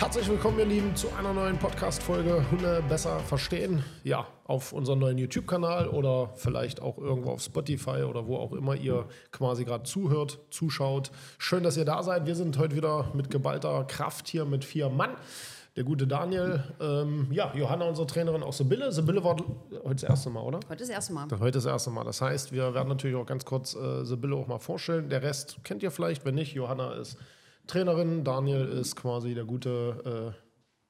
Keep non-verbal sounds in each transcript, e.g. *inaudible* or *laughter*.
Herzlich willkommen, ihr Lieben, zu einer neuen Podcast-Folge Hunde besser verstehen. Ja, auf unserem neuen YouTube-Kanal oder vielleicht auch irgendwo auf Spotify oder wo auch immer ihr quasi gerade zuhört, zuschaut. Schön, dass ihr da seid. Wir sind heute wieder mit geballter Kraft hier mit vier Mann. Der gute Daniel, ähm, ja, Johanna, unsere Trainerin aus Sibylle. Sibylle war heute das erste Mal, oder? Heute das erste Mal. Heute das erste Mal. Das heißt, wir werden natürlich auch ganz kurz äh, Sibylle auch mal vorstellen. Der Rest kennt ihr vielleicht, wenn nicht. Johanna ist Trainerin, Daniel ist quasi der gute. Äh,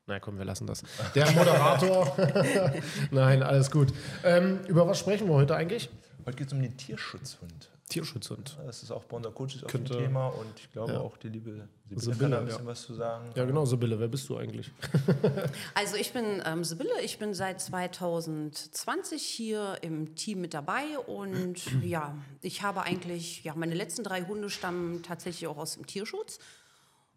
na komm, wir lassen das. Der Moderator. *laughs* Nein, alles gut. Ähm, über was sprechen wir heute eigentlich? Heute geht es um den Tierschutzhund. Tierschutzhund. Das ist auch bei unserer Coaches auf dem Thema und ich glaube ja. auch die liebe Sibylle Sibylle, kann da ein bisschen ja. was zu sagen. Ja, genau, Sibylle, wer bist du eigentlich? *laughs* Also ich bin ähm, Sibylle, ich bin seit 2020 hier im Team mit dabei und *clears throat* ja, ich habe eigentlich, ja, meine letzten drei Hunde stammen tatsächlich auch aus dem Tierschutz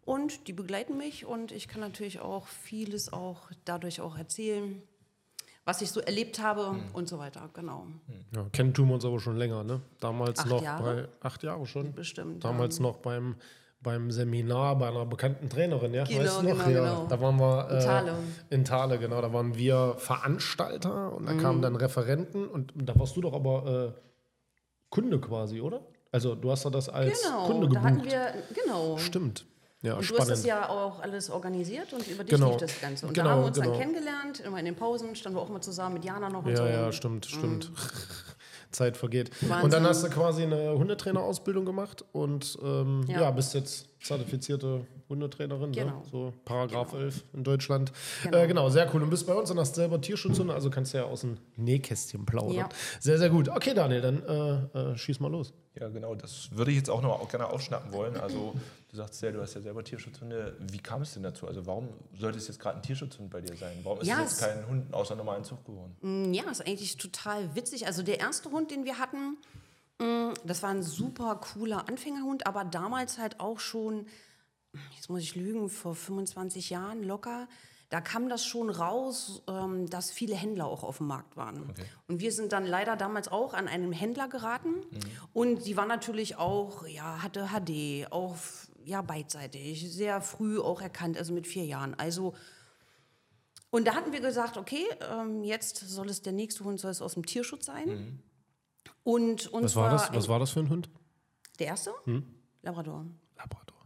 und die begleiten mich und ich kann natürlich auch vieles auch dadurch auch erzählen, was ich so erlebt habe Hm. und so weiter, genau. Ja, kennen tun wir uns aber schon länger, ne? Damals Acht noch Jahre? bei acht Jahre schon. Bestimmt, Damals noch beim, beim Seminar bei einer bekannten Trainerin, ja? Genau, weißt du noch? genau, ja, genau. Da waren wir äh, In Thale. In Thale, genau. Da waren wir Veranstalter und da Mhm. kamen dann Referenten und da warst du doch aber äh, Kunde quasi, oder? Also du hast da das als Genau, Kunde da hatten gebucht. wir, genau. Stimmt. Ja, Und du spannend. hast das ja auch alles organisiert und über dich Genau. lief das Ganze. Und Genau, da haben wir uns genau. dann kennengelernt, immer in den Pausen, standen wir auch mal zusammen mit Jana noch und Ja, so. ja, stimmt, stimmt. *laughs* Zeit vergeht. Und Wahnsinn. dann hast du quasi eine Hundetrainerausbildung gemacht und ähm, ja. Ja. bist jetzt zertifizierte Hundetrainerin, ne? Genau. so Paragraph 11 in Deutschland. Genau. Äh, genau, sehr cool. Und bist bei uns und hast selber Tierschutzhunde, also kannst du ja aus dem Nähkästchen plaudern. Ja. Sehr, sehr gut. Okay, Daniel, dann äh, äh, schieß mal los. Ja, genau, das würde ich jetzt auch noch auch gerne aufschnappen wollen. Also du sagst ja, du hast ja selber Tierschutzhunde. Wie kam es denn dazu? Also warum sollte es jetzt gerade ein Tierschutzhund bei dir sein? Warum ist Ja, es jetzt kein Hund außer normalen Zucht geworden? Mm, Ja, ist eigentlich total witzig. Also der erste Hund, den wir hatten, das war ein super cooler Anfängerhund, aber damals halt auch schon, jetzt muss ich lügen, vor 25 Jahren locker. Da kam das schon raus, ähm, dass viele Händler auch auf dem Markt waren. Und wir sind dann leider damals auch an einen Händler geraten. Und die war natürlich auch, ja, hatte HD, auch ja, beidseitig, sehr früh auch erkannt, also mit vier Jahren. Also und da hatten wir gesagt, okay, ähm, jetzt soll es der nächste Hund soll es aus dem Tierschutz sein. Und uns Was war, das? Was war das für ein Hund? der erste? Labrador. Labrador.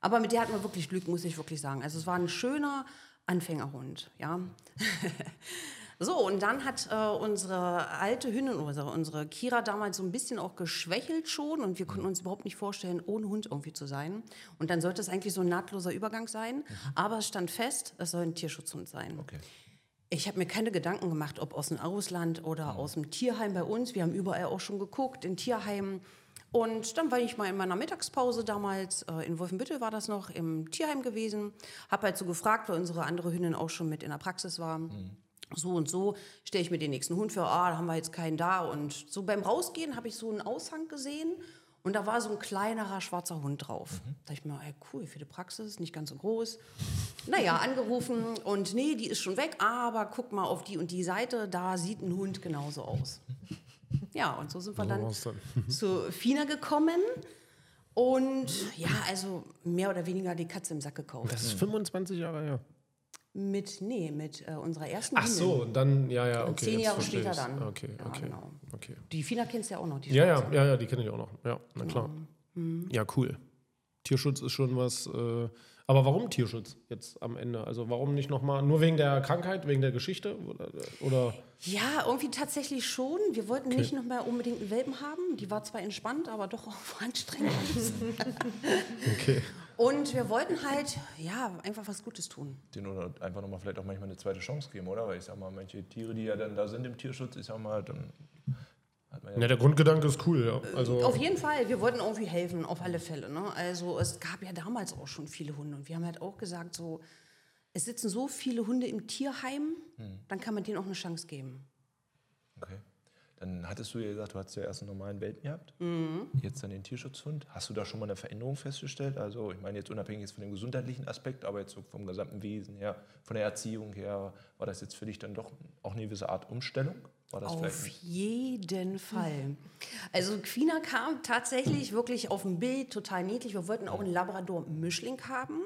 Aber mit der hatten wir wirklich Glück, muss ich wirklich sagen. Also es war ein schöner Anfängerhund, ja. *laughs* so, und dann hat äh, unsere alte Hündin, oder unsere Kira damals so ein bisschen auch geschwächelt schon und wir konnten uns überhaupt nicht vorstellen, ohne Hund irgendwie zu sein. Und dann sollte es eigentlich so ein nahtloser Übergang sein. Aber es stand fest, es soll ein Tierschutzhund sein. Okay. Ich habe mir keine Gedanken gemacht, ob aus dem Ausland oder aus dem Tierheim bei uns. Wir haben überall auch schon geguckt, in Tierheimen. Und dann war ich mal in meiner Mittagspause damals, äh, in Wolfenbüttel war das noch, im Tierheim gewesen. Habe halt so gefragt, weil unsere andere Hündin auch schon mit in der Praxis war. So und so stelle ich mir den nächsten Hund vor, ah, da haben wir jetzt keinen da. Und so beim Rausgehen habe ich so einen Aushang gesehen und da war so ein kleinerer schwarzer Hund drauf. Da dachte ich mir, ey, cool, für die Praxis, nicht ganz so groß. Naja, angerufen und nee, die ist schon weg, aber guck mal auf die und die Seite, da sieht ein Hund genauso aus. Ja, und so sind wir dann. *laughs* zu Fina gekommen und ja, also mehr oder weniger die Katze im Sack gekauft. Das ist 25 Jahre her. Mit, nee, mit äh, unserer ersten Ach so, und dann, ja, ja, okay. Zehn Jahre später ich's. dann. Okay, Ja, okay. genau. okay. Die Fina kennst du ja auch noch, die Ja, ja, ja, ja, die kenne ich auch noch. Ja, na klar. Mhm. Ja, cool. Tierschutz ist schon was. Äh, aber warum Tierschutz jetzt am Ende? Also warum nicht nochmal, nur wegen der Krankheit, wegen der Geschichte? Oder, oder? Ja, irgendwie tatsächlich schon. Wir wollten nicht noch mehr unbedingt einen Welpen haben. Die war zwar entspannt, aber doch auch *laughs* anstrengend. Okay. Und wir wollten halt, ja, einfach was Gutes tun. Den oder einfach nochmal vielleicht auch manchmal eine zweite Chance geben, oder? Weil ich sag mal, manche Tiere, die ja dann da sind im Tierschutz, ich sag mal, dann hat man ja. Der Grundgedanke ist cool, ja. Also, Auf jeden Fall, wir wollten irgendwie helfen, auf alle Fälle. Ne? Also es gab ja damals auch schon viele Hunde. Und wir haben halt auch gesagt, so, es sitzen so viele Hunde im Tierheim, dann kann man denen auch eine Chance geben. Dann hattest du ja gesagt, du hattest ja erst einen normalen Welpen gehabt, jetzt dann den Tierschutzhund. Hast du da schon mal eine Veränderung festgestellt? Also ich meine jetzt unabhängig jetzt von dem gesundheitlichen Aspekt, aber jetzt so vom gesamten Wesen her, von der Erziehung her, war das jetzt für dich dann doch auch eine gewisse Art Umstellung? War das Auf jeden Fall. Also Quina kam tatsächlich wirklich auf dem Bild total niedlich. Wir wollten auch einen Labrador-Mischling haben.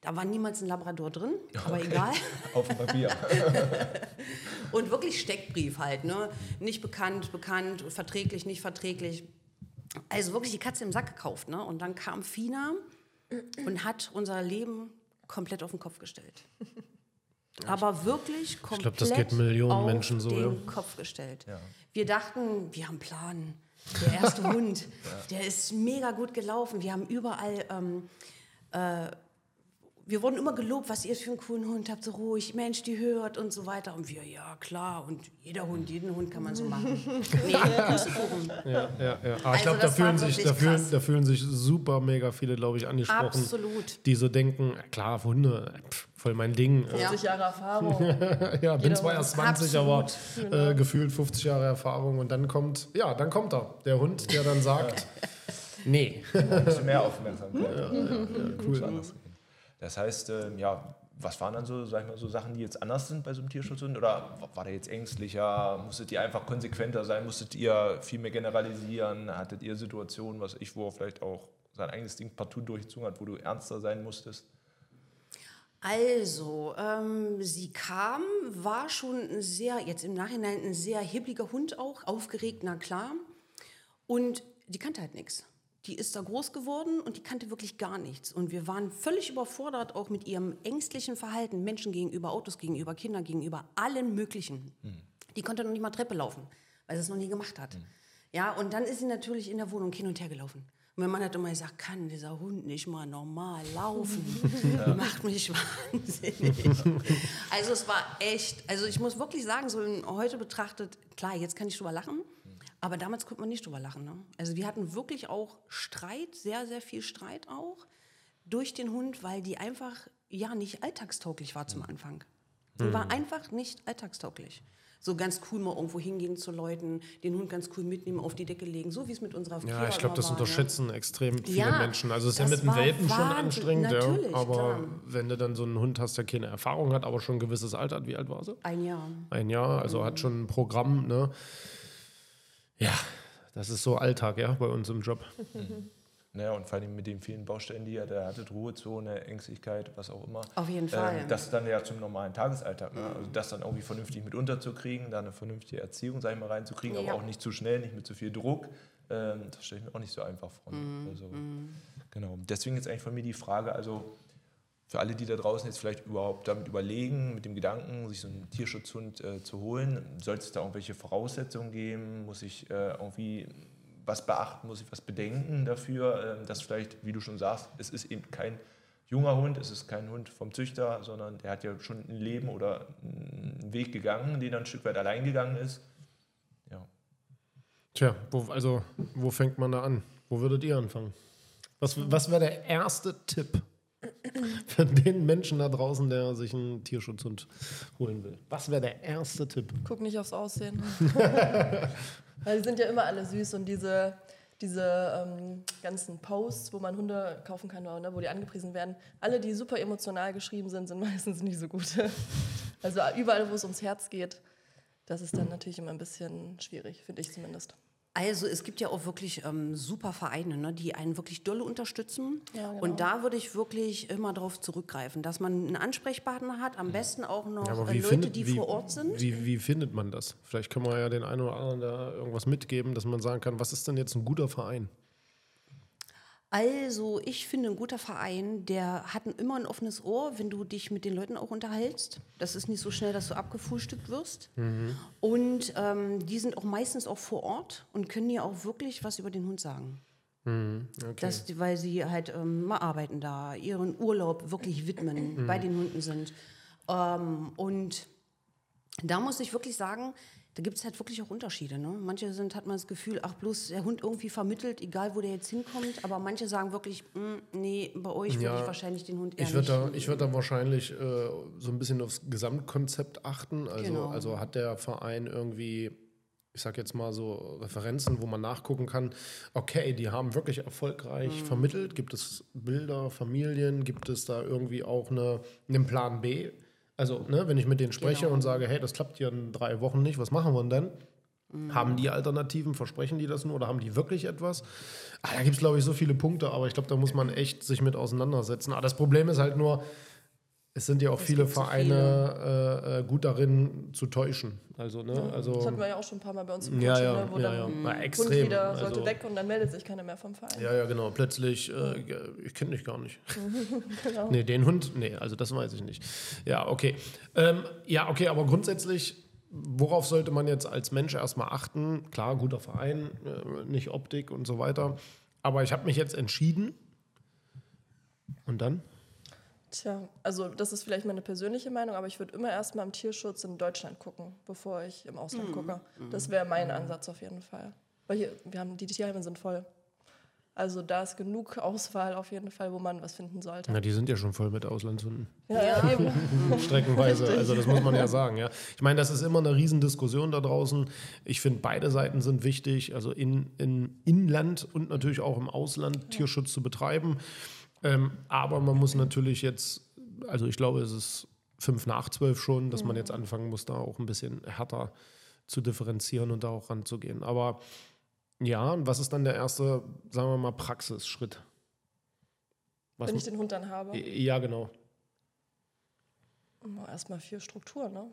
Da war niemals ein Labrador drin, aber egal. *laughs* Auf dem Papier. *laughs* Und wirklich Steckbrief halt, ne? Nicht bekannt, bekannt, verträglich, nicht verträglich. Also wirklich die Katze im Sack gekauft, ne? Und dann kam Fina und hat unser Leben komplett auf den Kopf gestellt. Aber wirklich komplett das geht Millionen auf Menschen so, den ja. Kopf gestellt. Ja. Wir dachten, wir haben einen Plan. Der erste *laughs* Hund, der ist mega gut gelaufen. Wir haben überall ähm, wir wurden immer gelobt, was ihr für einen coolen Hund habt, so ruhig, Mensch, die hört und so weiter. Und wir, ja, klar, und jeder Hund, jeden Hund kann man so machen. *laughs* nee, Pustekuchen. ja, ja, ja. Aber ich Also glaube, da, fühlen sich, da, fühlen, da fühlen sich super mega viele, glaube ich, angesprochen. Absolut. Die so denken, klar, Hunde, pff, voll mein Ding. Ja. 50 Jahre Erfahrung. *laughs* Ja, bin Jeder zwar Hund erst ist 20, aber absolut. äh, gefühlt 50 Jahre Erfahrung und dann kommt, ja, dann kommt er, der Hund, der dann sagt, nee. Ein bisschen mehr Aufmerksamkeit. *laughs* cool. Das heißt, ähm, ja, was waren dann so, sag ich mal, so Sachen, die jetzt anders sind bei so einem Tierschutzhund? Oder war der jetzt ängstlicher? Musstet ihr einfach konsequenter sein? Musstet ihr viel mehr generalisieren? Hattet ihr Situationen, was ich, wo vielleicht auch sein eigenes Ding partout durchgezogen hat, wo du ernster sein musstest? Also, ähm, sie kam, war schon ein sehr, jetzt im Nachhinein ein sehr hibbliger Hund auch, aufgeregt, na klar. Und die kannte halt nichts. Die ist da groß geworden und die kannte wirklich gar nichts. Und wir waren völlig überfordert auch mit ihrem ängstlichen Verhalten Menschen gegenüber, Autos gegenüber, Kindern gegenüber, allen möglichen. Die konnte noch nicht mal Treppe laufen, weil sie es noch nie gemacht hat. Ja, und dann ist sie natürlich in der Wohnung hin und her gelaufen. Und mein Mann hat immer gesagt, kann dieser Hund nicht mal normal laufen? *laughs* Macht mich wahnsinnig. also es war echt, also ich muss wirklich sagen, so heute betrachtet, klar, jetzt kann ich drüber lachen, aber damals konnte man nicht drüber lachen. Ne? Also wir hatten wirklich auch Streit, sehr, sehr viel Streit auch durch den Hund, weil die einfach ja nicht alltagstauglich war zum Anfang. Die war einfach nicht alltagstauglich. So ganz cool mal irgendwo hingehen zu Leuten, den Hund ganz cool mitnehmen, auf die Decke legen, so wie es mit unserer Ja, Kira ich glaube, das war, ne? unterschätzen extrem viele Ja, Menschen. Also es ist ja mit dem war Welpen schon anstrengend, ja. Aber klar. wenn du dann so einen Hund hast, der keine Erfahrung hat, aber schon ein gewisses Alter hat, wie alt war sie? Ein Jahr. Ein Jahr, also hat schon ein Programm, ne? Ja, das ist so Alltag, ja, bei uns im Job. Naja, und vor allem mit den vielen Baustellen, die er da hatte, Ruhezone, Ängstlichkeit, was auch immer. Auf jeden Fall. Ähm, das dann ja zum normalen Tagesalltag. Ne? Also das dann irgendwie vernünftig mit unterzukriegen, da eine vernünftige Erziehung, sag ich mal, reinzukriegen, Ja. aber auch nicht zu schnell, nicht mit zu viel Druck. Ähm, das stelle ich mir auch nicht so einfach vor. ne? Mhm, Also, Genau. Deswegen jetzt eigentlich von mir die Frage, also für alle, die da draußen jetzt vielleicht überhaupt damit überlegen, mit dem Gedanken, sich so einen Tierschutzhund äh, zu holen, sollte es da irgendwelche Voraussetzungen geben? Muss ich äh, irgendwie was beachten, muss ich was bedenken dafür, ähm, dass vielleicht, wie du schon sagst, es ist eben kein junger Hund, es ist kein Hund vom Züchter, sondern der hat ja schon ein Leben oder einen Weg gegangen, den er ein Stück weit allein gegangen ist. Ja. Tja, wo, also wo fängt man da an? Wo würdet ihr anfangen? Was, was wäre der erste Tipp für den Menschen da draußen, der sich einen Tierschutzhund holen will? Was wäre der erste Tipp? Guck nicht aufs Aussehen. *laughs* Weil die sind ja immer alle süß und diese, diese ähm, ganzen Posts, wo man Hunde kaufen kann, oder, ne, wo die angepriesen werden, alle, die super emotional geschrieben sind, sind *laughs* meistens nicht so gut. Also überall, wo es ums Herz geht, das ist dann natürlich immer ein bisschen schwierig, finde ich zumindest. Also es gibt ja auch wirklich ähm, super Vereine, ne, die einen wirklich dolle unterstützen. Ja, genau. Und da würde ich wirklich immer darauf zurückgreifen, dass man einen Ansprechpartner hat, am besten auch noch Aber äh, Leute, findet, die wie, vor Ort sind. Wie, wie findet man das? Vielleicht können wir ja den einen oder anderen da irgendwas mitgeben, dass man sagen kann, was ist denn jetzt ein guter Verein? Also, ich finde, ein guter Verein, der hat immer ein offenes Ohr, wenn du dich mit den Leuten auch unterhältst. Das ist nicht so schnell, dass du abgefrühstückt wirst. Und ähm, die sind auch meistens auch vor Ort und können dir auch wirklich was über den Hund sagen. Okay. Das, weil sie halt ähm, mal arbeiten da, ihren Urlaub wirklich widmen, bei den Hunden sind. Ähm, und da muss ich wirklich sagen, da gibt es halt wirklich auch Unterschiede. Ne? Manche sind, hat man das Gefühl, ach bloß der Hund irgendwie vermittelt, egal wo der jetzt hinkommt. Aber manche sagen wirklich, "Mm, nee, bei euch würde Ja, ich wahrscheinlich den Hund eher Ich würde da, nicht. ich würd da wahrscheinlich äh, so ein bisschen aufs Gesamtkonzept achten. Also, Genau. also hat der Verein irgendwie, ich sag jetzt mal so Referenzen, wo man nachgucken kann, okay, die haben wirklich erfolgreich Mhm. vermittelt. Gibt es Bilder, Familien? Gibt es da irgendwie auch eine, einen Plan B? Also, ne, wenn ich mit denen spreche Genau. und sage, hey, das klappt ja in drei Wochen nicht, was machen wir denn dann? Mhm. Haben die Alternativen, versprechen die das nur oder haben die wirklich etwas? Ah, da gibt es, glaube ich, so viele Punkte, aber ich glaube, da muss man echt sich mit auseinandersetzen. Aber das Problem ist halt nur, es sind ja auch viele gibt so Vereine äh, äh, gut darin zu täuschen. Also, ne, Das also hatten wir ja auch schon ein paar Mal bei uns im ja, Coaching, ja, ne, wo ja, dann ja, ein ja, Hund extrem. wieder sollte also, weg und dann meldet sich keiner mehr vom Verein. ja, ja, genau. Plötzlich, äh, ich kenne dich gar nicht. *laughs* Genau. Nee, den Hund, nee, also das weiß ich nicht. Ja, okay. Ähm, ja, okay, aber grundsätzlich, worauf sollte man jetzt als Mensch erstmal achten? Klar, guter Verein, äh, nicht Optik und so weiter. Aber ich habe mich jetzt entschieden. Und dann? Tja, also das ist vielleicht meine persönliche Meinung, aber ich würde immer erstmal im Tierschutz in Deutschland gucken, bevor ich im Ausland gucke. Das wäre mein Ansatz auf jeden Fall. Weil hier, wir haben, die Tierheime sind voll. Also da ist genug Auswahl auf jeden Fall, wo man was finden sollte. Na, die sind ja schon voll mit Auslandshunden. Ja, eben. *laughs* Streckenweise. Also das muss man ja sagen. Ja. Ich meine, das ist immer eine Riesendiskussion da draußen. Ich finde, beide Seiten sind wichtig, also in, in Inland und natürlich auch im Ausland Tierschutz zu betreiben. Ähm, aber man muss natürlich jetzt, also ich glaube, es ist fünf nach zwölf schon, dass man jetzt anfangen muss, da auch ein bisschen härter zu differenzieren und da auch ranzugehen. Aber ja, und was ist dann der erste, sagen wir mal, Praxisschritt? Was Wenn ich den Hund dann habe. ja, genau. Erstmal viel Struktur, ne?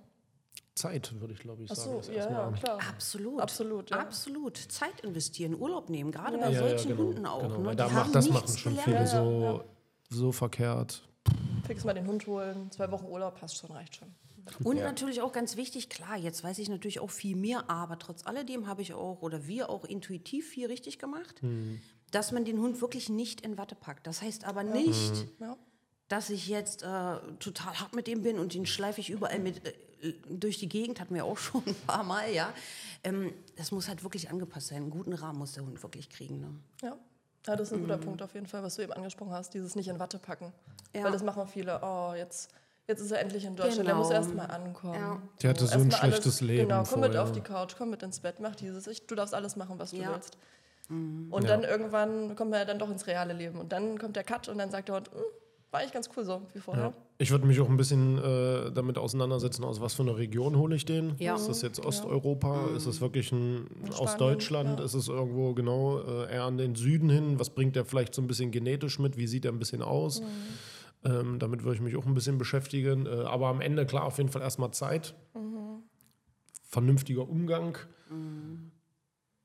Zeit, würde ich glaube ich Ach sagen. so, ja, ja, klar. Absolut. Absolut, ja. Absolut. Zeit investieren, Urlaub nehmen, gerade Ja. bei Ja, ja, solchen genau, Hunden auch. genau. Ne? Weil da haben macht, das machen schon gelernt. viele Ja, so, so verkehrt. Fix mal den Hund holen, zwei Wochen Urlaub passt schon, reicht schon. Und natürlich auch ganz wichtig, klar, jetzt weiß ich natürlich auch viel mehr, aber trotz alledem habe ich auch oder wir auch intuitiv viel richtig gemacht, dass man den Hund wirklich nicht in Watte packt. Das heißt aber nicht, Ja. Dass ich jetzt äh, total hart mit dem bin und den schleife ich überall mit äh, durch die Gegend, hatten wir auch *laughs* schon ein paar Mal, ja. Ähm, das muss halt wirklich angepasst sein. Einen guten Rahmen muss der Hund wirklich kriegen. Ne? Ja. ja, das ist ein guter Punkt auf jeden Fall, was du eben angesprochen hast, dieses nicht in Watte packen. Ja. Weil das machen viele, oh, jetzt, jetzt ist er endlich in Deutschland, der Genau. muss erst mal ankommen. Ja. Der hatte so ein schlechtes Leben Genau, komm mit vorher. auf die Couch, komm mit ins Bett, mach dieses, ich, du darfst alles machen, was du Ja. willst. Und dann irgendwann kommt man ja dann doch ins reale Leben und dann kommt der Cut und dann sagt der Hund, "Hm, war eigentlich ganz cool so wie vorher. Ja. Ich würde mich auch ein bisschen äh, damit auseinandersetzen, aus was für einer Region hole ich den. Ja. Ist das jetzt Osteuropa? Ist es wirklich ein, aus Deutschland? ja. Ist es irgendwo genau äh, eher an den Süden hin? Was bringt der vielleicht so ein bisschen genetisch mit? Wie sieht er ein bisschen aus? Ähm, damit würde ich mich auch ein bisschen beschäftigen. Äh, aber am Ende, klar, auf jeden Fall erstmal Zeit. Vernünftiger Umgang.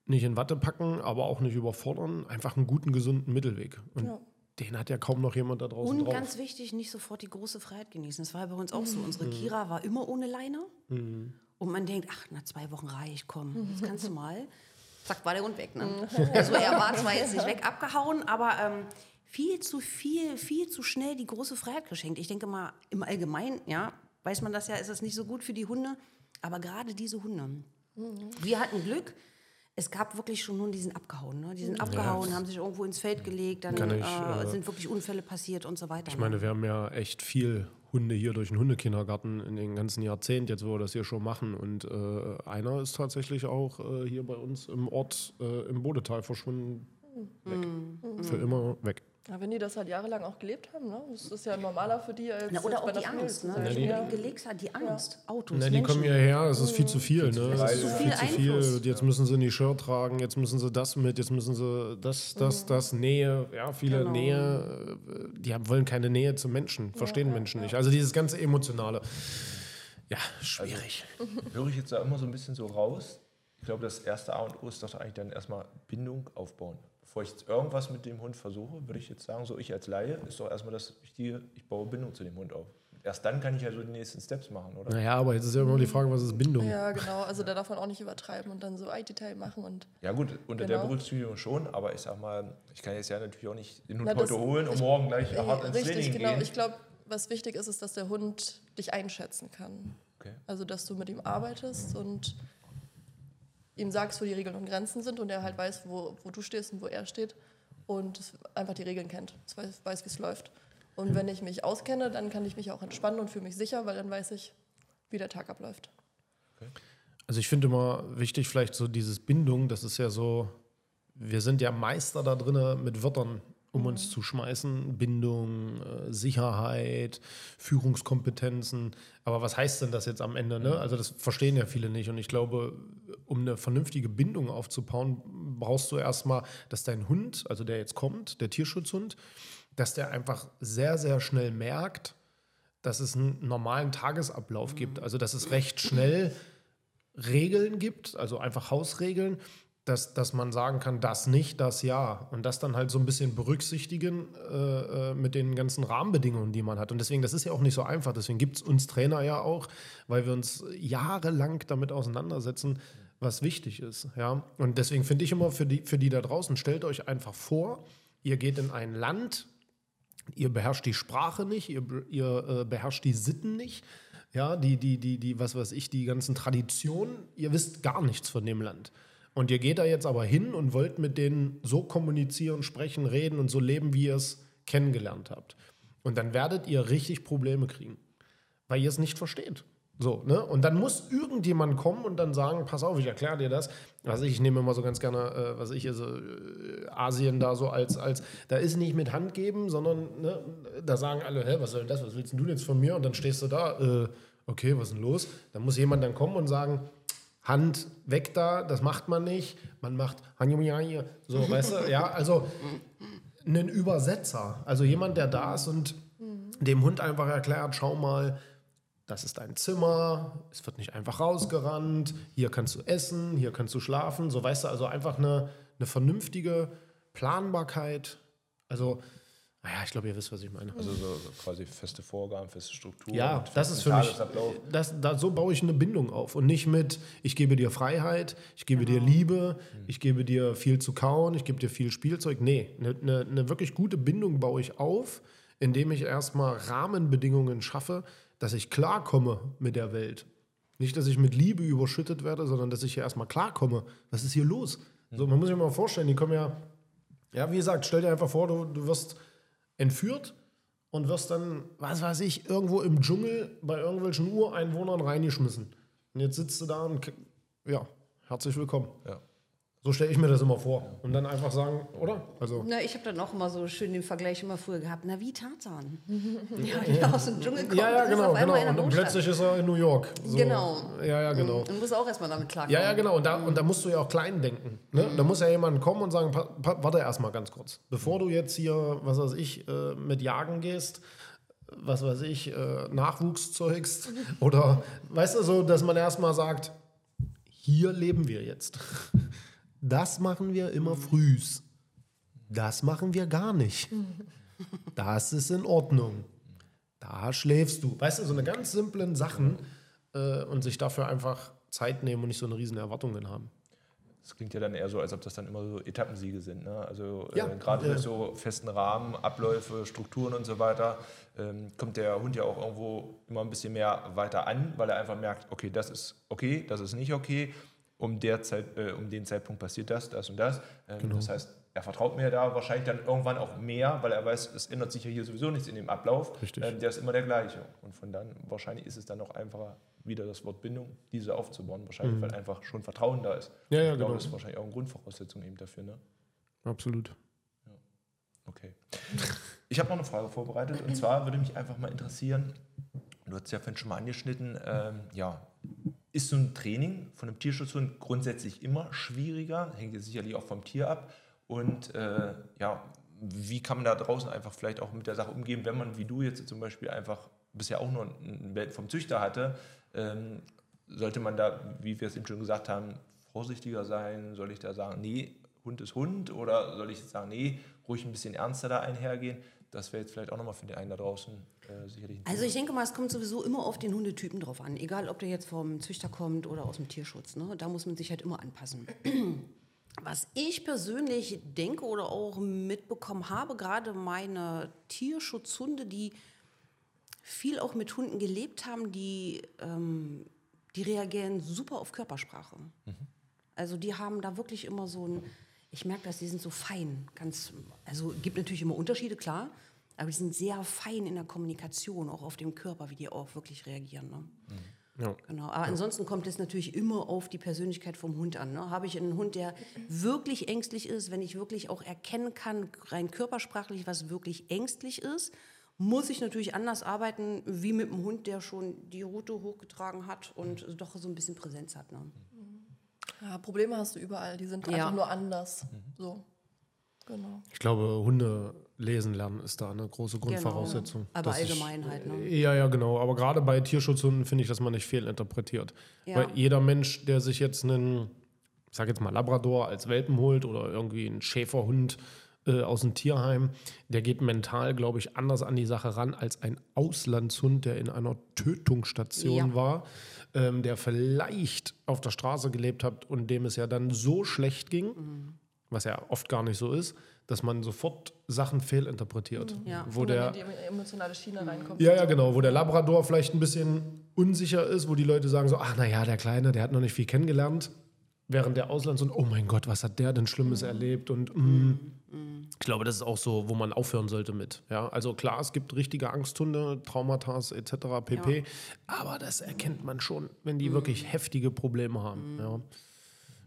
Nicht in Watte packen, aber auch nicht überfordern. Einfach einen guten, gesunden Mittelweg. Und Ja. Den hat ja kaum noch jemand da draußen Und drauf. ganz wichtig, nicht sofort die große Freiheit genießen. Das war ja bei uns auch so. Unsere Kira war immer ohne Leine. Und man denkt, ach, nach zwei Wochen reich, komm, jetzt kannst du mal. Zack, war der Hund weg. Ne? Also er war zwar jetzt nicht *laughs* weg abgehauen, aber ähm, viel zu viel, viel zu schnell die große Freiheit geschenkt. Ich denke mal, im Allgemeinen, ja, weiß man das ja, ist das nicht so gut für die Hunde. Aber gerade diese Hunde. Wir hatten Glück. Es gab wirklich schon Hunde, die sind abgehauen. Ne? Die sind abgehauen, haben sich irgendwo ins Feld gelegt, dann ich, äh, äh, sind wirklich Unfälle passiert und so weiter. Ich meine, wir haben ja echt viel Hunde hier durch den Hundekindergarten in den ganzen Jahrzehnten, jetzt wo wir das hier schon machen. Und äh, einer ist tatsächlich auch äh, hier bei uns im Ort äh, im Bodetal verschwunden. Weg. Für immer weg. Ja, wenn die das halt jahrelang auch gelebt haben, ne? das ist ja normaler für die als Na, oder bei auch die Angst, ne? sein. Wenn die- den gelegt hast, die Angst. Autos, Na, die Menschen. kommen hierher, es ist viel zu viel. Ne? Es ist zu viel zu viel. Einfluss. Jetzt müssen sie ein Shirt tragen, jetzt müssen sie das mit, jetzt müssen sie das, das, das, Nähe. Ja, viele Genau. Nähe, äh, die haben, wollen keine Nähe zu Menschen, verstehen Menschen nicht. Also dieses ganze Emotionale. Ja, schwierig. Höre ich jetzt da immer so ein bisschen so raus. Ich glaube, das erste A und O ist doch eigentlich dann erstmal Bindung aufbauen. Bevor ich jetzt irgendwas mit dem Hund versuche, würde ich jetzt sagen, so ich als Laie, ist doch erstmal das Wichtige, ich baue Bindung zu dem Hund auf. Erst dann kann ich ja so die nächsten Steps machen, oder? Naja, aber jetzt ist ja immer die Frage, was ist Bindung? Ja, *laughs* genau. Also da darf man auch nicht übertreiben und dann so IT-Teil machen und Ja gut, unter Genau. der Berücksichtigung schon, aber ich sag mal, ich kann jetzt ja natürlich auch nicht den Hund Na, heute holen und ich- morgen gleich hart ins richtig, Training genau. gehen. Ich glaube, was wichtig ist, ist, dass der Hund dich einschätzen kann. Okay. Also, dass du mit ihm arbeitest und ihm sagst, wo die Regeln und Grenzen sind und er halt weiß, wo, wo du stehst und wo er steht und einfach die Regeln kennt, weiß, weiß wie es läuft. Und wenn ich mich auskenne, dann kann ich mich auch entspannen und fühle mich sicher, weil dann weiß ich, wie der Tag abläuft. Also ich finde immer wichtig, vielleicht so dieses Bindung, das ist ja so, wir sind ja Meister da drin, mit Wörtern um uns zu schmeißen. Bindung, äh, Sicherheit, Führungskompetenzen. Aber was heißt denn das jetzt am Ende? Ne? Also das verstehen ja viele nicht. Und ich glaube, um eine vernünftige Bindung aufzubauen, brauchst du erstmal, dass dein Hund, also der jetzt kommt, der Tierschutzhund, dass der einfach sehr, sehr schnell merkt, dass es einen normalen Tagesablauf gibt. Also dass es recht schnell Regeln gibt, also einfach Hausregeln, dass, dass man sagen kann, das nicht, das ja. Und das dann halt so ein bisschen berücksichtigen äh, äh, mit den ganzen Rahmenbedingungen, die man hat. Und deswegen, das ist ja auch nicht so einfach. Deswegen gibt es uns Trainer ja auch, weil wir uns jahrelang damit auseinandersetzen, was wichtig ist. Ja? Und deswegen finde ich immer für die, für die da draußen, stellt euch einfach vor, ihr geht in ein Land, ihr beherrscht die Sprache nicht, ihr, ihr äh, beherrscht die Sitten nicht, ja, die, die, die, die, was weiß ich, die ganzen Traditionen, ihr wisst gar nichts von dem Land. Und ihr geht da jetzt aber hin und wollt mit denen so kommunizieren, sprechen, reden und so leben, wie ihr es kennengelernt habt. Und dann werdet ihr richtig Probleme kriegen, weil ihr es nicht versteht. So, ne? Und dann muss irgendjemand kommen und dann sagen, pass auf, ich erkläre dir das. Also ich nehme immer so ganz gerne, äh, was ich, also äh, Asien da so als, als, da ist nicht mit Hand geben, sondern ne, da sagen alle, hä, was soll denn das, was willst denn du jetzt von mir? Und dann stehst du da, äh, okay, was ist denn los? Dann muss jemand dann kommen und sagen, Hand weg da, das macht man nicht. Man macht so, *laughs* weißt du, ja, also einen Übersetzer, also jemand, der da ist und dem Hund einfach erklärt, schau mal, das ist dein Zimmer, es wird nicht einfach rausgerannt, hier kannst du essen, hier kannst du schlafen, so weißt du, also einfach eine, eine vernünftige Planbarkeit. Also, naja, ich glaube, ihr wisst, was ich meine. Also so, so quasi feste Vorgaben, feste Strukturen. Ja, und das ist für mich, das, da, so baue ich eine Bindung auf und nicht mit, ich gebe dir Freiheit, ich gebe dir Liebe, ich gebe dir viel zu kauen, ich gebe dir viel Spielzeug. Nee, eine, eine, eine wirklich gute Bindung baue ich auf, indem ich erstmal Rahmenbedingungen schaffe, dass ich klarkomme mit der Welt. Nicht, dass ich mit Liebe überschüttet werde, sondern dass ich hier erstmal klarkomme. Was ist hier los? So, man muss sich mal vorstellen, die kommen ja, ja, wie gesagt, stell dir einfach vor, du, du wirst entführt und wirst dann, was weiß ich, irgendwo im Dschungel bei irgendwelchen Ureinwohnern reingeschmissen. Und jetzt sitzt du da und, ja, herzlich willkommen. Ja. So stelle ich mir das immer vor. Und dann einfach sagen, oder? Also, Na, ich habe dann auch immer so schön den Vergleich immer früher gehabt. Na, wie Tarzan. *laughs* ja, *laughs* der aus dem Dschungel kommt. ja, ja, genau, genau. Und plötzlich ist er in New York. So. Genau. Ja, ja, genau. Und muss auch erstmal damit klarkommen. Ja, ja, genau. Und da, und da musst du ja auch klein denken. Ne? Da muss ja jemand kommen und sagen, warte erstmal ganz kurz. Bevor du jetzt hier, was weiß ich, äh, mit Jagen gehst, was weiß ich, äh, Nachwuchs zeugst *laughs* oder, weißt du, so, dass man erstmal sagt, hier leben wir jetzt. Das machen wir immer frühs. Das machen wir gar nicht. *laughs* Das ist in Ordnung. Da schläfst du. Weißt du, so eine ganz simplen Sachen äh, und sich dafür einfach Zeit nehmen und nicht so eine riesen Erwartungen haben. Das klingt ja dann eher so, als ob das dann immer so Etappensiege sind. Ne? Also Ja, äh, gerade äh, mit so festen Rahmen, Abläufe, Strukturen und so weiter, ähm, kommt der Hund ja auch irgendwo immer ein bisschen mehr weiter an, weil er einfach merkt, okay, das ist okay, das ist nicht okay. Um, der Zeit, äh, um den Zeitpunkt passiert das, das und das. Ähm, Genau. Das heißt, er vertraut mir da wahrscheinlich dann irgendwann auch mehr, weil er weiß, es ändert sich ja hier sowieso nichts in dem Ablauf. Richtig. Ähm, der ist immer der gleiche. Und von dann, wahrscheinlich ist es dann auch einfacher, wieder das Wort Bindung, diese aufzubauen. Wahrscheinlich, weil einfach schon Vertrauen da ist. Mhm. Ja, ja, ich glaube, genau. das ist wahrscheinlich auch eine Grundvoraussetzung eben dafür. Ne? Absolut. Okay. *laughs* Ich habe noch eine Frage vorbereitet und zwar würde mich einfach mal interessieren, du hast es ja vorhin schon mal angeschnitten, ähm, ja, ist so ein Training von einem Tierschutzhund grundsätzlich immer schwieriger? Hängt jetzt sicherlich auch vom Tier ab. Und äh, ja, wie kann man da draußen einfach vielleicht auch mit der Sache umgehen, wenn man, wie du jetzt zum Beispiel einfach bisher auch nur ein Welpen vom Züchter hatte, ähm, sollte man da, wie wir es eben schon gesagt haben, vorsichtiger sein? Soll ich da sagen, nee, Hund ist Hund oder soll ich jetzt sagen, nee, ruhig ein bisschen ernster da einhergehen? Das wäre jetzt vielleicht auch nochmal für den einen da draußen äh, sicherlich Also ich denke mal, es kommt sowieso immer auf den Hundetypen drauf an. Egal, ob der jetzt vom Züchter kommt oder aus dem Tierschutz. Ne? Da muss man sich halt immer anpassen. *clears throat* Was ich persönlich denke oder auch mitbekommen habe, gerade meine Tierschutzhunde, die viel auch mit Hunden gelebt haben, die, ähm, die reagieren super auf Körpersprache. Also die haben da wirklich immer so ein, ich merke das, die sind so fein, ganz, also gibt natürlich immer Unterschiede, klar, aber die sind sehr fein in der Kommunikation, auch auf dem Körper, wie die auch wirklich reagieren. Ne? Ja. Genau. Aber ansonsten kommt es natürlich immer auf die Persönlichkeit vom Hund an. Ne? Habe ich einen Hund, der wirklich ängstlich ist, wenn ich wirklich auch erkennen kann, rein körpersprachlich, was wirklich ängstlich ist, muss ich natürlich anders arbeiten, wie mit einem Hund, der schon die Rute hochgetragen hat und doch so ein bisschen Präsenz hat. Ne? Ja, Probleme hast du überall, die sind Ja. einfach nur anders. So. Genau. Ich glaube, Hunde lesen lernen ist da eine große Grundvoraussetzung. Genau. Aber Dass ich- allgemein halt, ne? Ja, ja, genau. Aber gerade bei Tierschutzhunden finde ich, dass man nicht fehlinterpretiert. Ja. Weil jeder Mensch, der sich jetzt einen, ich sag jetzt mal Labrador als Welpen holt oder irgendwie einen Schäferhund äh, aus dem Tierheim, der geht mental, glaube ich, anders an die Sache ran als ein Auslandshund, der in einer Tötungsstation Ja. war, ähm, der vielleicht auf der Straße gelebt hat und dem es ja dann so schlecht ging, Mhm. was ja oft gar nicht so ist, dass man sofort Sachen fehlinterpretiert. Ja. Wo der, in die emotionale Schiene reinkommt. ja, ja, genau, wo der Labrador vielleicht ein bisschen unsicher ist, wo die Leute sagen so, ach naja, der Kleine, der hat noch nicht viel kennengelernt, während der Auslands- und oh mein Gott, was hat der denn Schlimmes erlebt und mm. Ich glaube, das ist auch so, wo man aufhören sollte mit. Ja, also klar, es gibt richtige Angsthunde, Traumata etc. pp. Aber das erkennt man schon, wenn die wirklich heftige Probleme haben. Ja,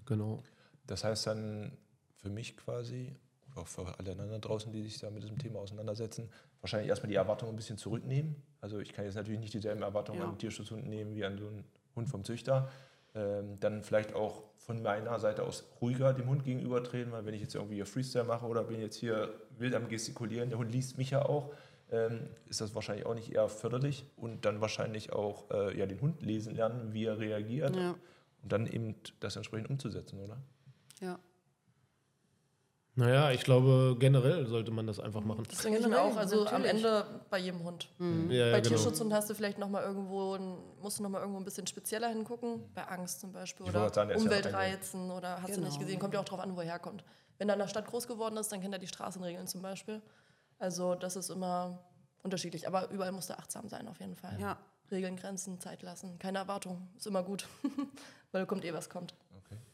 genau. Das heißt dann für mich quasi, oder auch für alle anderen draußen, die sich da mit diesem Thema auseinandersetzen, wahrscheinlich erstmal die Erwartungen ein bisschen zurücknehmen. Also ich kann jetzt natürlich nicht dieselben Erwartungen Ja. an einen Tierschutzhund nehmen wie an so einen Hund vom Züchter. Ähm, dann vielleicht auch von meiner Seite aus ruhiger dem Hund gegenübertreten, weil wenn ich jetzt irgendwie hier Freestyle mache oder bin jetzt hier wild am Gestikulieren, der Hund liest mich ja auch, ähm, ist das wahrscheinlich auch nicht eher förderlich und dann wahrscheinlich auch äh, ja, den Hund lesen lernen, wie er reagiert Ja. und dann eben das entsprechend umzusetzen, oder? Ja. Naja, ich glaube, generell sollte man das einfach machen. Das denke ich mir auch. Also am natürlich. Ende bei jedem Hund. Ja, Bei ja, genau. Tierschutzhund hast du vielleicht noch mal irgendwo, ein, musst du noch mal irgendwo ein bisschen spezieller hingucken. Bei Angst zum Beispiel oder sagen, ist ja Umweltreizen oder hast du nicht Genau. gesehen. Kommt ja auch drauf an, wo er herkommt. Wenn er in der Stadt groß geworden ist, dann kennt er die Straßenregeln zum Beispiel. Also das ist immer unterschiedlich. Aber überall muss er achtsam sein auf jeden Fall. Ja. Regeln, Grenzen, Zeit lassen. Keine Erwartung. Ist immer gut. *laughs* Weil kommt eh, was kommt.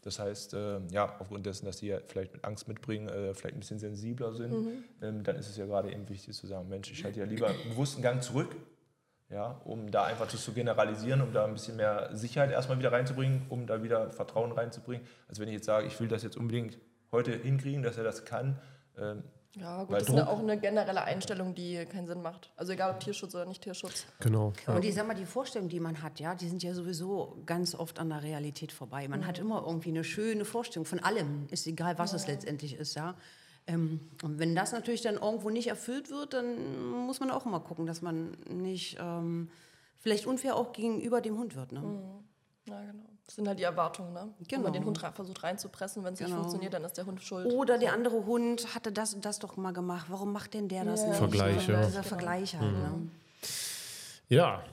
Das heißt, äh, ja, aufgrund dessen, dass die ja vielleicht mit Angst mitbringen, äh, vielleicht ein bisschen sensibler sind, ähm, dann ist es ja gerade eben wichtig zu sagen, Mensch, ich halte ja lieber einen bewussten Gang zurück, ja, um da einfach das zu generalisieren, um da ein bisschen mehr Sicherheit erstmal wieder reinzubringen, um da wieder Vertrauen reinzubringen. als wenn ich jetzt sage, ich will das jetzt unbedingt heute hinkriegen, dass er das kann. Ähm, Ja, gut, Weil das ist eine, Druck- auch eine generelle Einstellung, die keinen Sinn macht. Also egal ob Tierschutz oder nicht Tierschutz. Genau. Ja. Und ich sag mal, die Vorstellungen, die man hat, ja, die sind ja sowieso ganz oft an der Realität vorbei. Man hat immer irgendwie eine schöne Vorstellung von allem, ist egal, was es letztendlich ist, ja. Ähm, und wenn das natürlich dann irgendwo nicht erfüllt wird, dann muss man auch immer gucken, dass man nicht ähm, vielleicht unfair auch gegenüber dem Hund wird. Ne? Ja, genau. Das sind halt die Erwartungen, ne? Wenn Genau. man den Hund ra- versucht reinzupressen, wenn es nicht Genau. funktioniert, dann ist der Hund schuld. Oder der andere Hund hatte das und das doch mal gemacht. Warum macht denn der das Ja, nicht? Vergleich, ja. Dieser Vergleich halt. Ne? ja,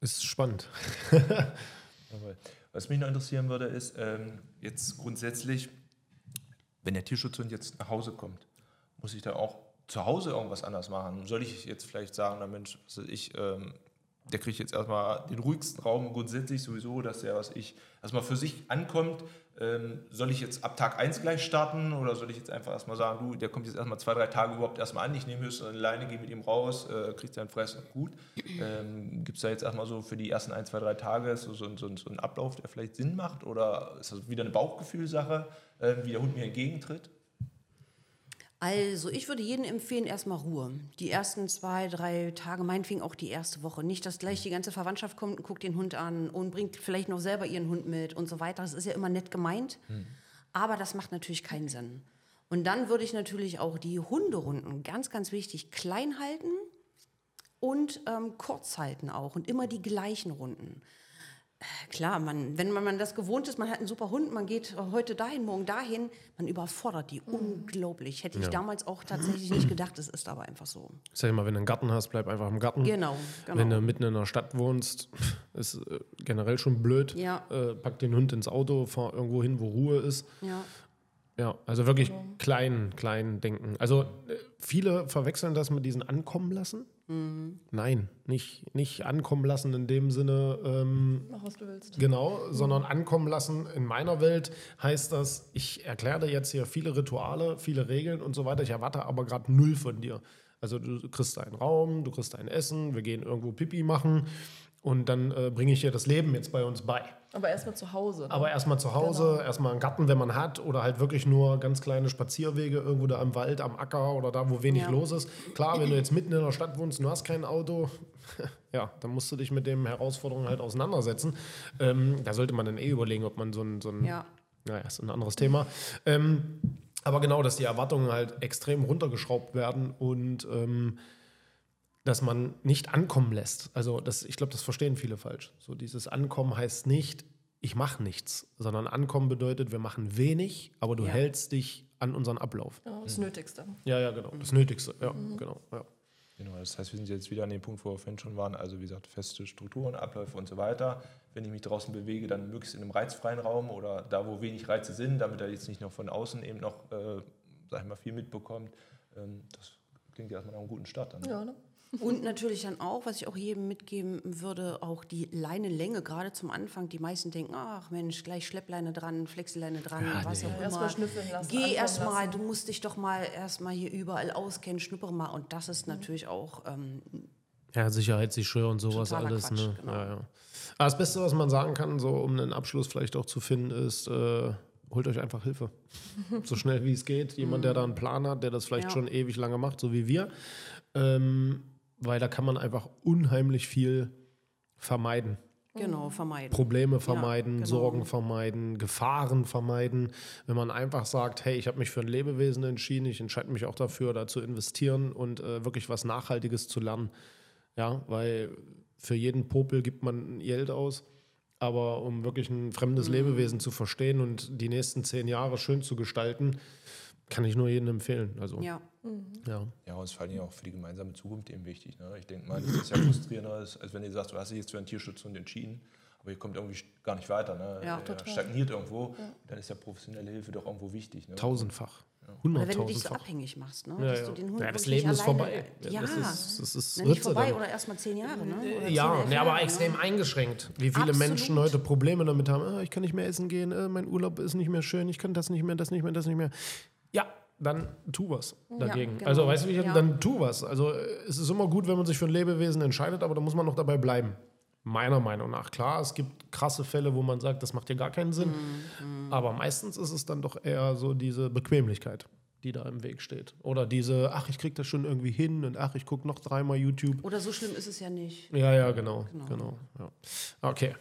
ist spannend. *laughs* Was mich noch interessieren würde, ist ähm, jetzt grundsätzlich, wenn der Tierschutzhund jetzt nach Hause kommt, muss ich da auch zu Hause irgendwas anders machen? Soll ich jetzt vielleicht sagen, na Mensch, ich, ähm, der kriegt jetzt erstmal den ruhigsten Raum grundsätzlich sowieso, dass der, was ich, erstmal für sich ankommt. Ähm, soll ich jetzt ab Tag 1 gleich starten oder soll ich jetzt einfach erstmal sagen, du, der kommt jetzt erstmal zwei, drei Tage überhaupt erstmal an, ich nehme höchstens eine Leine, gehe mit ihm raus, äh, kriegt seinen Fressen gut. Ähm, Gibt es da jetzt erstmal so für die ersten ein, zwei, drei Tage so, so, so, so einen Ablauf, der vielleicht Sinn macht oder ist das wieder eine Bauchgefühlsache, äh, wie der Hund mir entgegentritt? Also, ich würde jedem empfehlen, erstmal Ruhe. Die ersten zwei, drei Tage, meinetwegen auch die erste Woche. Nicht, dass gleich die ganze Verwandtschaft kommt und guckt den Hund an und bringt vielleicht noch selber ihren Hund mit und so weiter. Das ist ja immer nett gemeint. Aber das macht natürlich keinen Sinn. Und dann würde ich natürlich auch die Hunderunden, ganz, ganz wichtig, klein halten und ähm, kurz halten auch und immer die gleichen Runden. Äh, klar, man, wenn man, man das gewohnt ist, man hat einen super Hund, man geht heute dahin, morgen dahin, man überfordert die unglaublich. Hätte ich damals auch tatsächlich nicht gedacht, es ist aber einfach so. Ich sag mal, wenn du einen Garten hast, bleib einfach im Garten. Genau, genau. Wenn du mitten in der Stadt wohnst, *laughs* ist äh, generell schon blöd. Ja. Äh, pack den Hund ins Auto, fahr irgendwo hin, wo Ruhe ist. Ja. Ja, also wirklich klein, klein denken. Also äh, viele verwechseln das mit diesen Ankommen lassen. Nein, nicht, nicht ankommen lassen in dem Sinne, ähm, Mach, was du willst. genau, sondern ankommen lassen. In meiner Welt heißt das, ich erkläre dir jetzt hier viele Rituale, viele Regeln und so weiter. Ich erwarte aber gerade null von dir. Also du kriegst einen Raum, du kriegst ein Essen, wir gehen irgendwo Pipi machen und dann äh, bringe ich dir das Leben jetzt bei uns bei. Aber erstmal zu Hause. Ne? Aber erstmal zu Hause, erstmal einen Garten, wenn man hat, oder halt wirklich nur ganz kleine Spazierwege irgendwo da im Wald, am Acker oder da, wo wenig Ja. los ist. Klar, wenn du jetzt mitten in der Stadt wohnst und du hast kein Auto, *laughs* ja, dann musst du dich mit den Herausforderungen halt auseinandersetzen. Ähm, da sollte man dann eh überlegen, ob man so ein, so ein Ja. naja, ist ein anderes Thema. Ähm, aber genau, dass die Erwartungen halt extrem runtergeschraubt werden und ähm, dass man nicht ankommen lässt. Also das, ich glaube, das verstehen viele falsch. So dieses Ankommen heißt nicht, ich mache nichts, sondern Ankommen bedeutet, wir machen wenig, aber du Ja. hältst dich an unseren Ablauf. Ja, das Nötigste. Ja, ja, genau. Das Nötigste. Ja, genau. Ja. Genau, das heißt, wir sind jetzt wieder an dem Punkt, wo wir vorhin schon waren. Also wie gesagt, feste Strukturen, Abläufe und so weiter. Wenn ich mich draußen bewege, dann möglichst in einem reizfreien Raum oder da, wo wenig Reize sind, damit er jetzt nicht noch von außen eben noch, äh, sag ich mal, viel mitbekommt. Ähm, das klingt ja erstmal nach einem guten Start dann. Ja, ne? Und natürlich dann auch, was ich auch jedem mitgeben würde, auch die Leinenlänge, gerade zum Anfang. Die meisten denken, ach Mensch, gleich Schleppleine dran, Flexeleine dran, was auch immer. Erstmal schnüffeln lassen, Geh erstmal, du musst dich doch mal erstmal hier überall auskennen, schnuppere mal. Und das ist natürlich auch, ähm, Ja, Sicherheitsgeschirr und sowas Totaler alles. Quatsch, ne? genau. ja, ja. Aber das Beste, was man sagen kann, so um einen Abschluss vielleicht auch zu finden, ist, äh, holt euch einfach Hilfe. *laughs* so schnell wie es geht. Jemand, der da einen Plan hat, der das vielleicht Ja. schon ewig lange macht, so wie wir. Ähm, weil da kann man einfach unheimlich viel vermeiden. genau, vermeiden. Probleme vermeiden, genau. Sorgen vermeiden, Gefahren vermeiden. Wenn man einfach sagt, hey, ich habe mich für ein Lebewesen entschieden, ich entscheide mich auch dafür, da zu investieren und äh, wirklich was Nachhaltiges zu lernen. Ja, weil für jeden Popel gibt man Geld aus. Aber um wirklich ein fremdes Mhm. Lebewesen zu verstehen und die nächsten zehn Jahre schön zu gestalten, kann ich nur jedem empfehlen. Also, ja. Ja, Ja, und es ist vor allem auch für die gemeinsame Zukunft eben wichtig. Ne? Ich denke mal, das ist ja frustrierender, als wenn du sagst, du hast dich jetzt für einen Tierschutzhund entschieden, aber ihr kommt irgendwie gar nicht weiter. Ne? Ja, total. stagniert irgendwo, dann ist ja professionelle Hilfe doch irgendwo wichtig. Ne? tausendfach. Oder wenn du dich so abhängig machst, ne? Ja, dass ja. du den Hund Ja, das Leben ist vorbei. Ja, Das ist- das ist Na, nicht vorbei dann. oder erst mal zehn Jahre, ne? Oder Ja, zehn, elf nee, aber Jahre, extrem ne? eingeschränkt. Wie viele Absolut. Menschen heute Probleme damit haben, ah, ich kann nicht mehr essen gehen, äh, mein Urlaub ist nicht mehr schön, ich kann das nicht mehr, das nicht mehr, das nicht mehr. Ja, dann tu was dagegen. genau. Also, weißt du, wie ich, Ja. dann tu was. Also, es ist immer gut, wenn man sich für ein Lebewesen entscheidet, aber da muss man noch dabei bleiben. Meiner Meinung nach. Klar, es gibt krasse Fälle, wo man sagt, das macht ja gar keinen Sinn. Mhm, Aber meistens ist es dann doch eher so diese Bequemlichkeit, die da im Weg steht. Oder diese, ach, ich krieg das schon irgendwie hin und ach, ich gucke noch dreimal YouTube. Oder so schlimm ist es ja nicht. Ja, ja, genau. genau. ja. Okay,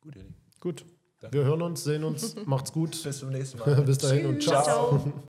Gut, Lieben. gut. Wir hören uns, sehen uns. *laughs* Macht's gut. Bis zum nächsten *laughs* Mal. Bis dahin und ciao. Ciao. *laughs*